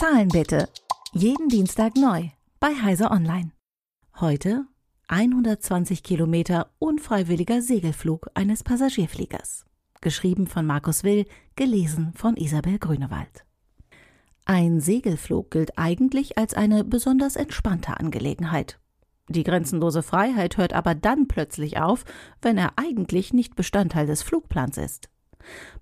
Zahlen bitte. Jeden Dienstag neu bei Heise Online. Heute 120 Kilometer unfreiwilliger Segelflug eines Passagierfliegers. Geschrieben von Markus Will, gelesen von Isabel Grünewald. Ein Segelflug gilt eigentlich als eine besonders entspannte Angelegenheit. Die grenzenlose Freiheit hört aber dann plötzlich auf, wenn er eigentlich nicht Bestandteil des Flugplans ist.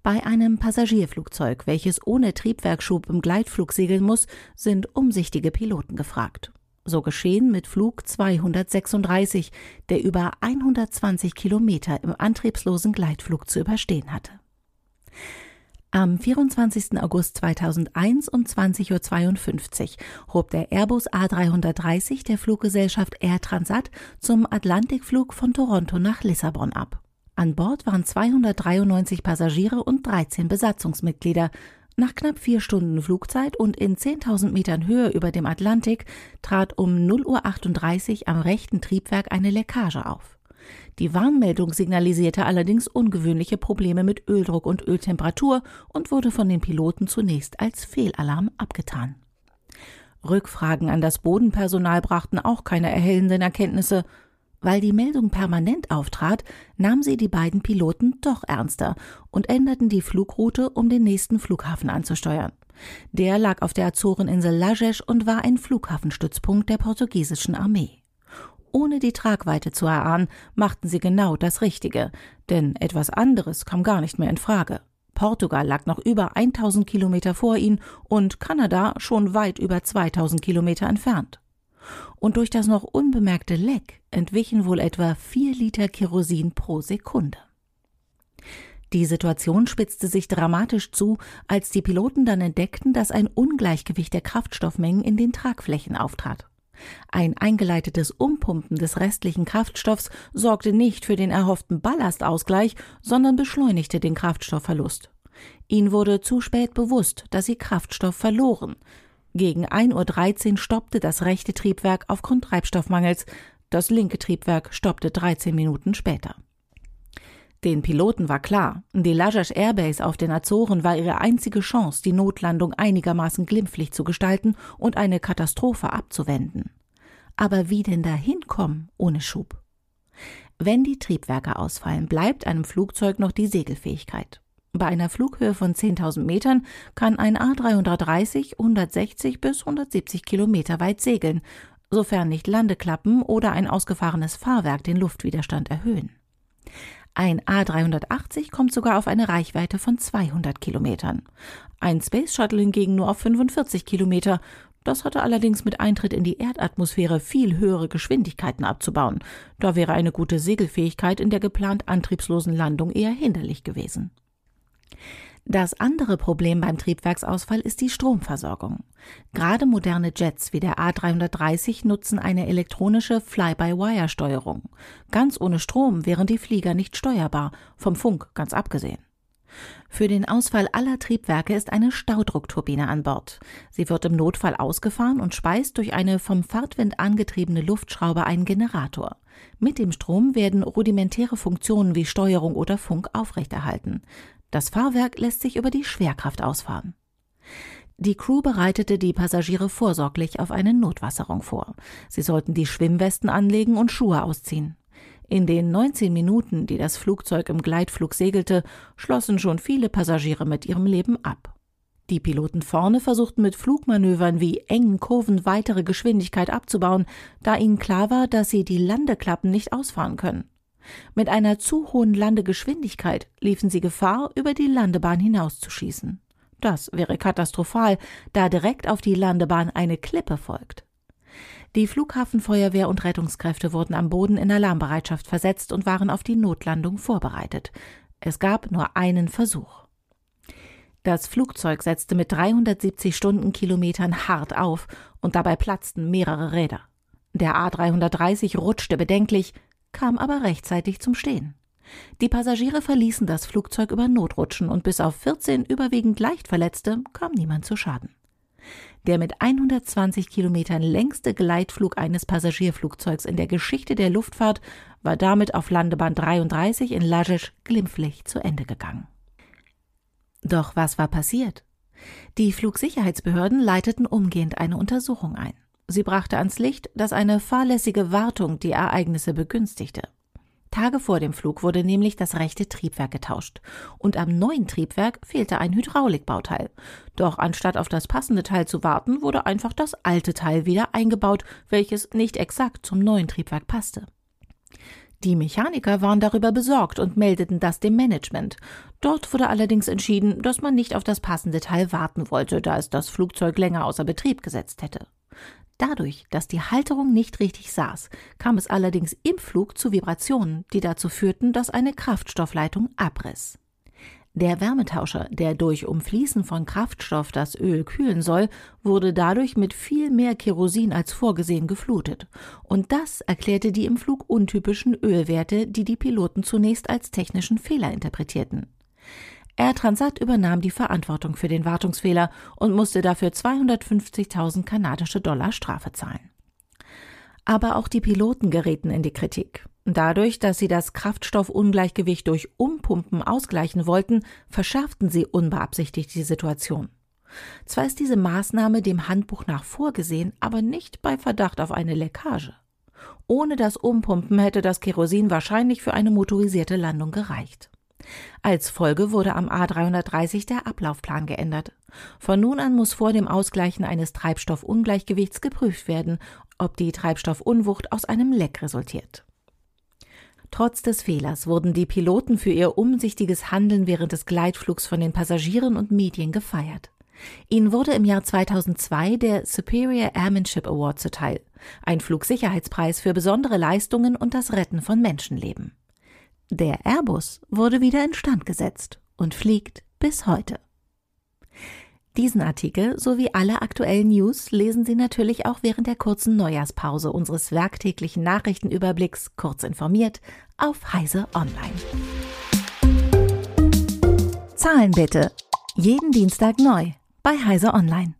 Bei einem Passagierflugzeug, welches ohne Triebwerkschub im Gleitflug segeln muss, sind umsichtige Piloten gefragt. So geschehen mit Flug 236, der über 120 Kilometer im antriebslosen Gleitflug zu überstehen hatte. Am 24. August 2001 um 20.52 Uhr hob der Airbus A330 der Fluggesellschaft Air Transat zum Atlantikflug von Toronto nach Lissabon ab. An Bord waren 293 Passagiere und 13 Besatzungsmitglieder. Nach knapp vier Stunden Flugzeit und in 10.000 Metern Höhe über dem Atlantik trat um 0.38 Uhr am rechten Triebwerk eine Leckage auf. Die Warnmeldung signalisierte allerdings ungewöhnliche Probleme mit Öldruck und Öltemperatur und wurde von den Piloten zunächst als Fehlalarm abgetan. Rückfragen an das Bodenpersonal brachten auch keine erhellenden Erkenntnisse. Weil die Meldung permanent auftrat, nahmen sie die beiden Piloten doch ernster und änderten die Flugroute, um den nächsten Flughafen anzusteuern. Der lag auf der Azoreninsel Lajes und war ein Flughafenstützpunkt der portugiesischen Armee. Ohne die Tragweite zu erahnen, machten sie genau das Richtige, denn etwas anderes kam gar nicht mehr in Frage. Portugal lag noch über 1000 Kilometer vor ihnen und Kanada schon weit über 2000 Kilometer entfernt. Und durch das noch unbemerkte Leck entwichen wohl etwa vier Liter Kerosin pro Sekunde. Die Situation spitzte sich dramatisch zu, als die Piloten dann entdeckten, dass ein Ungleichgewicht der Kraftstoffmengen in den Tragflächen auftrat. Ein eingeleitetes Umpumpen des restlichen Kraftstoffs sorgte nicht für den erhofften Ballastausgleich, sondern beschleunigte den Kraftstoffverlust. Ihnen wurde zu spät bewusst, dass sie Kraftstoff verloren. Gegen 1.13 Uhr stoppte das rechte Triebwerk aufgrund Treibstoffmangels, das linke Triebwerk stoppte 13 Minuten später. Den Piloten war klar, die Lajas Airbase auf den Azoren war ihre einzige Chance, die Notlandung einigermaßen glimpflich zu gestalten und eine Katastrophe abzuwenden. Aber wie denn dahin kommen ohne Schub? Wenn die Triebwerke ausfallen, bleibt einem Flugzeug noch die Segelfähigkeit. Bei einer Flughöhe von 10.000 Metern kann ein A330 160 bis 170 Kilometer weit segeln, sofern nicht Landeklappen oder ein ausgefahrenes Fahrwerk den Luftwiderstand erhöhen. Ein A380 kommt sogar auf eine Reichweite von 200 Kilometern. Ein Space Shuttle hingegen nur auf 45 Kilometer. Das hatte allerdings mit Eintritt in die Erdatmosphäre viel höhere Geschwindigkeiten abzubauen. Da wäre eine gute Segelfähigkeit in der geplant antriebslosen Landung eher hinderlich gewesen. Das andere Problem beim Triebwerksausfall ist die Stromversorgung. Gerade moderne Jets wie der A330 nutzen eine elektronische Fly-by-Wire-Steuerung. Ganz ohne Strom wären die Flieger nicht steuerbar, vom Funk ganz abgesehen. Für den Ausfall aller Triebwerke ist eine Staudruckturbine an Bord. Sie wird im Notfall ausgefahren und speist durch eine vom Fahrtwind angetriebene Luftschraube einen Generator. Mit dem Strom werden rudimentäre Funktionen wie Steuerung oder Funk aufrechterhalten. Das Fahrwerk lässt sich über die Schwerkraft ausfahren. Die Crew bereitete die Passagiere vorsorglich auf eine Notwasserung vor. Sie sollten die Schwimmwesten anlegen und Schuhe ausziehen. In den 19 Minuten, die das Flugzeug im Gleitflug segelte, schlossen schon viele Passagiere mit ihrem Leben ab. Die Piloten vorne versuchten mit Flugmanövern wie engen Kurven weitere Geschwindigkeit abzubauen, da ihnen klar war, dass sie die Landeklappen nicht ausfahren können. Mit einer zu hohen Landegeschwindigkeit liefen sie Gefahr, über die Landebahn hinauszuschießen. Das wäre katastrophal, da direkt auf die Landebahn eine Klippe folgt. Die Flughafenfeuerwehr und Rettungskräfte wurden am Boden in Alarmbereitschaft versetzt und waren auf die Notlandung vorbereitet. Es gab nur einen Versuch. Das Flugzeug setzte mit 370 Stundenkilometern hart auf und dabei platzten mehrere Räder. Der A330 rutschte bedenklich, kam aber rechtzeitig zum Stehen. Die Passagiere verließen das Flugzeug über Notrutschen und bis auf 14 überwiegend leicht Verletzte kam niemand zu Schaden. Der mit 120 Kilometern längste Gleitflug eines Passagierflugzeugs in der Geschichte der Luftfahrt war damit auf Landebahn 33 in Lajic glimpflich zu Ende gegangen. Doch was war passiert? Die Flugsicherheitsbehörden leiteten umgehend eine Untersuchung ein. Sie brachte ans Licht, dass eine fahrlässige Wartung die Ereignisse begünstigte. Tage vor dem Flug wurde nämlich das rechte Triebwerk getauscht und am neuen Triebwerk fehlte ein Hydraulikbauteil. Doch anstatt auf das passende Teil zu warten, wurde einfach das alte Teil wieder eingebaut, welches nicht exakt zum neuen Triebwerk passte. Die Mechaniker waren darüber besorgt und meldeten das dem Management. Dort wurde allerdings entschieden, dass man nicht auf das passende Teil warten wollte, da es das Flugzeug länger außer Betrieb gesetzt hätte. Dadurch, dass die Halterung nicht richtig saß, kam es allerdings im Flug zu Vibrationen, die dazu führten, dass eine Kraftstoffleitung abriss. Der Wärmetauscher, der durch Umfließen von Kraftstoff das Öl kühlen soll, wurde dadurch mit viel mehr Kerosin als vorgesehen geflutet. Und das erklärte die im Flug untypischen Ölwerte, die die Piloten zunächst als technischen Fehler interpretierten. Air Transat übernahm die Verantwortung für den Wartungsfehler und musste dafür 250.000 kanadische Dollar Strafe zahlen. Aber auch die Piloten gerieten in die Kritik. Dadurch, dass sie das Kraftstoffungleichgewicht durch Umpumpen ausgleichen wollten, verschärften sie unbeabsichtigt die Situation. Zwar ist diese Maßnahme dem Handbuch nach vorgesehen, aber nicht bei Verdacht auf eine Leckage. Ohne das Umpumpen hätte das Kerosin wahrscheinlich für eine motorisierte Landung gereicht. Als Folge wurde am A330 der Ablaufplan geändert. Von nun an muss vor dem Ausgleichen eines Treibstoffungleichgewichts geprüft werden, ob die Treibstoffunwucht aus einem Leck resultiert. Trotz des Fehlers wurden die Piloten für ihr umsichtiges Handeln während des Gleitflugs von den Passagieren und Medien gefeiert. Ihnen wurde im Jahr 2002 der Superior Airmanship Award zuteil, ein Flugsicherheitspreis für besondere Leistungen und das Retten von Menschenleben. Der Airbus wurde wieder instand gesetzt und fliegt bis heute. Diesen Artikel sowie alle aktuellen News lesen Sie natürlich auch während der kurzen Neujahrspause unseres werktäglichen Nachrichtenüberblicks kurz informiert auf Heise Online. Zahlen bitte. Jeden Dienstag neu bei Heise Online.